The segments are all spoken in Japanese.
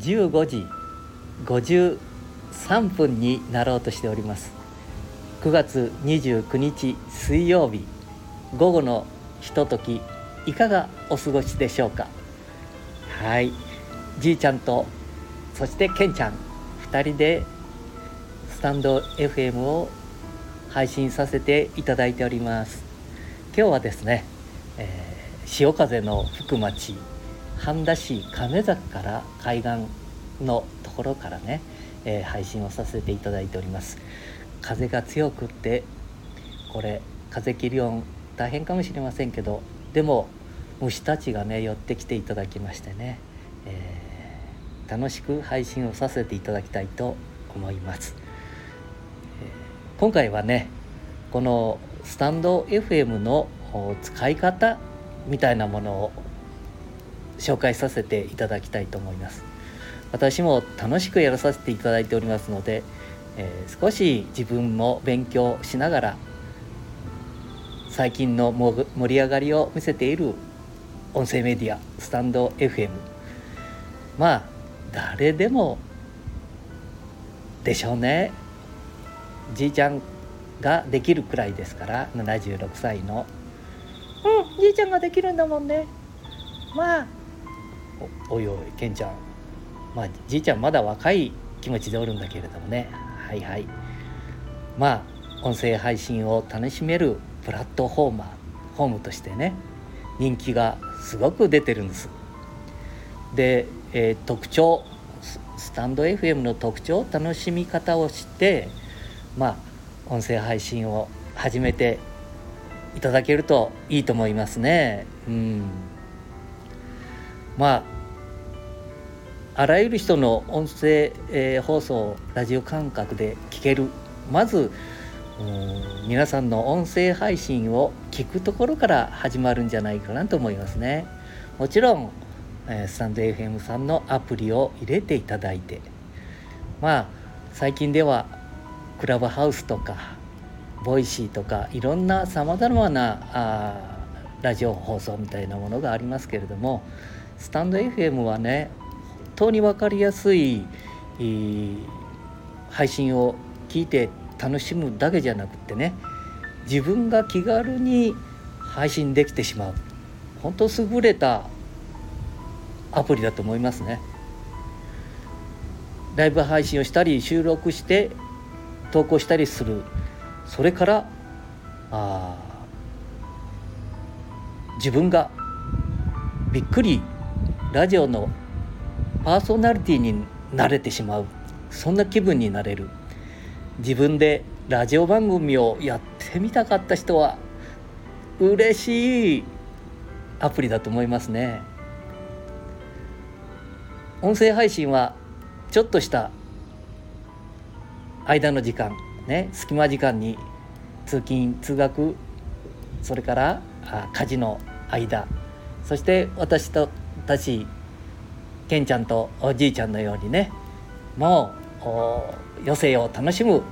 15時53分になろうとしております。9月29日水曜日。午後のひとときいかがお過ごしでしょうか？はい。じいちゃんとそしてけんちゃん2人でスタンド FM を配信させていただいております。今日はですね、えー、潮風の吹く町半田市亀崎から海岸のところからね、えー、配信をさせていただいております。風が強くってこれ風切り音大変かもしれませんけどでも虫たちがね寄ってきていただきましてね、えー、楽しく配信をさせていただきたいと思います、えー、今回はねこのスタンド FM の使い方みたいなものを紹介させていただきたいと思います。私も楽しくやらさせていただいておりますので、えー、少し自分も勉強しながら最近の盛り上がりを見せている音声メディアスタンド FM まあ誰でもでしょうね。じいちゃんができるくらいですから76歳の。うんじいちゃんができるんだもんね。まあおいおいケンちゃん。まあじいちゃんまだ若い気持ちでおるんだけれどもね。はいはい。まあ音声配信を楽しめるプラットフォーマーホームとしてね人気がすごく出てるんです。で、えー、特徴スタンド FM の特徴楽しみ方を知ってまあ音声配信を始めていただけるといいと思いますね。うん。まああらゆる人の音声、えー、放送ラジオ感覚で聞ける。まず皆さんの音声配信を聞くところから始まるんじゃないかなと思いますね。もちろん、えー、スタンド FM さんのアプリを入れていただいて。まあ最近ではクラブハウスとか Voicy とかいろんなさまざまなあラジオ放送みたいなものがありますけれどもスタンド FM はね本当に分かりやすい配信を聞いて楽しむだけじゃなくってね自分が気軽に配信できてしまう。本当優れたアプリだと思いますね。ライブ配信をしたり収録して投稿したりする。それからあ自分がびっくりラジオのパーソナリティになれてしまう。そんな気分になれる。自分でラジオ番組をやってみたかった人は嬉しいアプリだと思いますね。音声配信はちょっとした間の時間ね。隙間時間に通勤通学それから家事の間。そして私たちケンちゃんとおじいちゃんのようにねもう余生を楽しむ。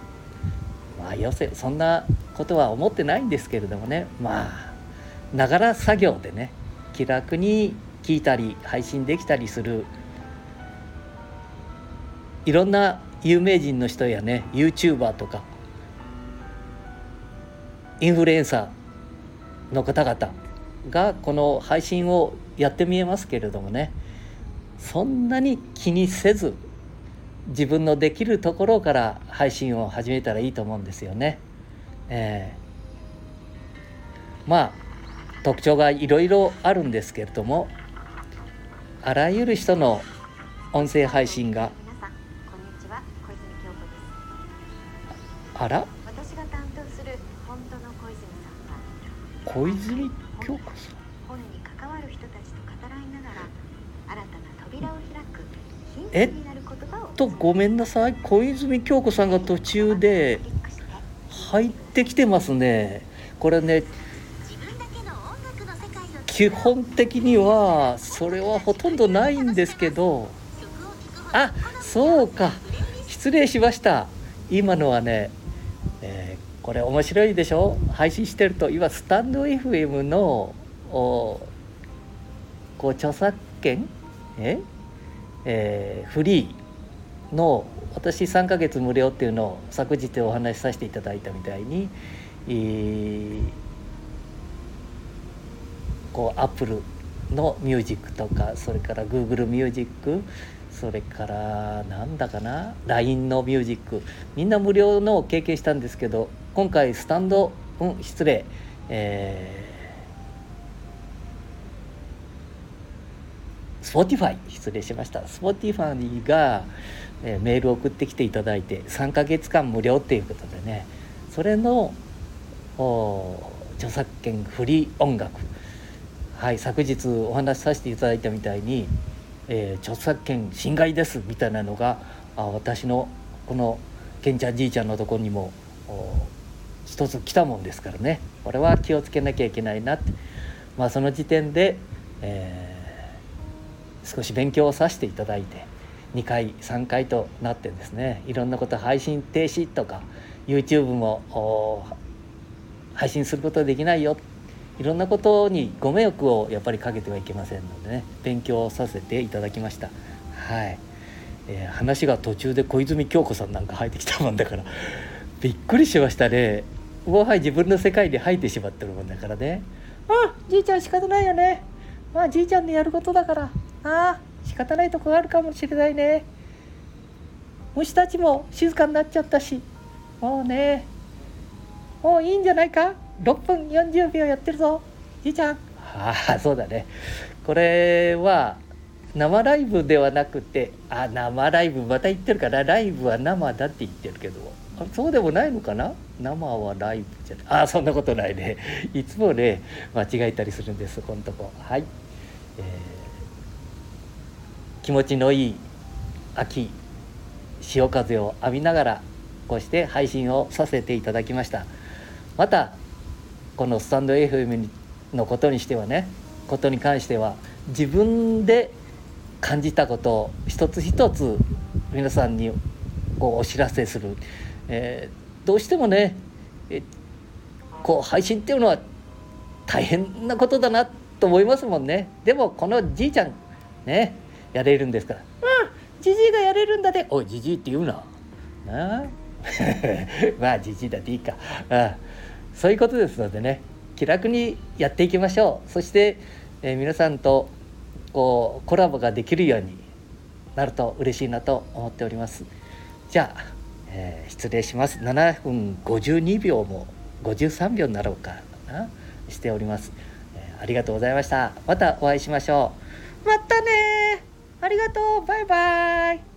まあ余生そんなことは思ってないんですけれどもね。まあながら作業でね気楽に聞いたり配信できたりする。いろんな有名人の人やね YouTuber とかインフルエンサーの方々がこの配信をやってみえますけれどもねそんなに気にせず自分のできるところから配信を始めたらいいと思うんですよね。えー、まあ特徴がいろいろあるんですけれどもあらゆる人の音声配信があら？私が担当する本当の小泉さんは小泉京子さんえ？っとごめんなさい。小泉京子さんが途中で入ってきてますね。これね基本的にはそれはほとんどないんですけど。あそうか。失礼しました。今のはね、えー、これ面白いでしょ？配信してると今スタンド FM のこう著作権？え？えー、フリーの私3ヶ月無料っていうのを昨日お話しさせていただいたみたいに、えー、こうアップルのミュージックとかそれから Google ミュージックそれからなんだかな？LINE のミュージック。みんな無料のを経験したんですけど今回スタンド、うん、失礼、えー、 Spotify 失礼しました。 Spotify が、えー、メールを送ってきていただいて3ヶ月間無料っていうことでね。それの著作権フリー音楽。はい昨日お話しさせていただいたみたいにえー、著作権侵害ですみたいなのがあ私のこのケンちゃんじいちゃんのところにも一つ来たもんですからね。これは気をつけなきゃいけないなって。まあその時点で、えー、少し勉強をさせていただいて2回3回となってですねいろんなこと配信停止とか YouTube も配信することできないよ。いろんなことにご迷惑をやっぱりかけてはいけませんのでね勉強させていただきました。はい、えー、話が途中で小泉京子さんなんか入ってきたもんだからびっくりしましたね。もはや自分の世界で入ってしまってるもんだからね。あじいちゃん仕方ないよね。まあじいちゃんのやることだから。ああ仕方ないとこがあるかもしれないね。虫たちも静かになっちゃったし。もうね。もういいんじゃないか？6分40秒やってるぞ。じいちゃん。ああそうだね。これは生ライブではなくてあ生ライブまた言ってるからライブは生だって言ってるけど。あそうでもないのかな？生はライブじゃ。ないあそんなことないね。いつもね間違えたりするんです。このとこ。はい、えー、気持ちのいい秋潮風を浴びながらこうして配信をさせていただきました。またこのスタンド FM のことにしてはねことに関しては自分で感じたことを一つ一つ皆さんにこうお知らせする、えー、どうしてもねえこう配信っていうのは大変なことだなと思いますもんね。でもこのじいちゃんねやれるんですから「うんじじいがやれるんだで。おいじじいって言うな」なあ？まあじじいだっていいか。ああ。そういうことですのでね気楽にやっていきましょう。そして、えー、皆さんとこうコラボができるようになると嬉しいなと思っております。じゃあ、えー、失礼します。7分52秒も53秒になろうかなしております、えー、ありがとうございました。またお会いしましょう。またねありがとう。バイバイ。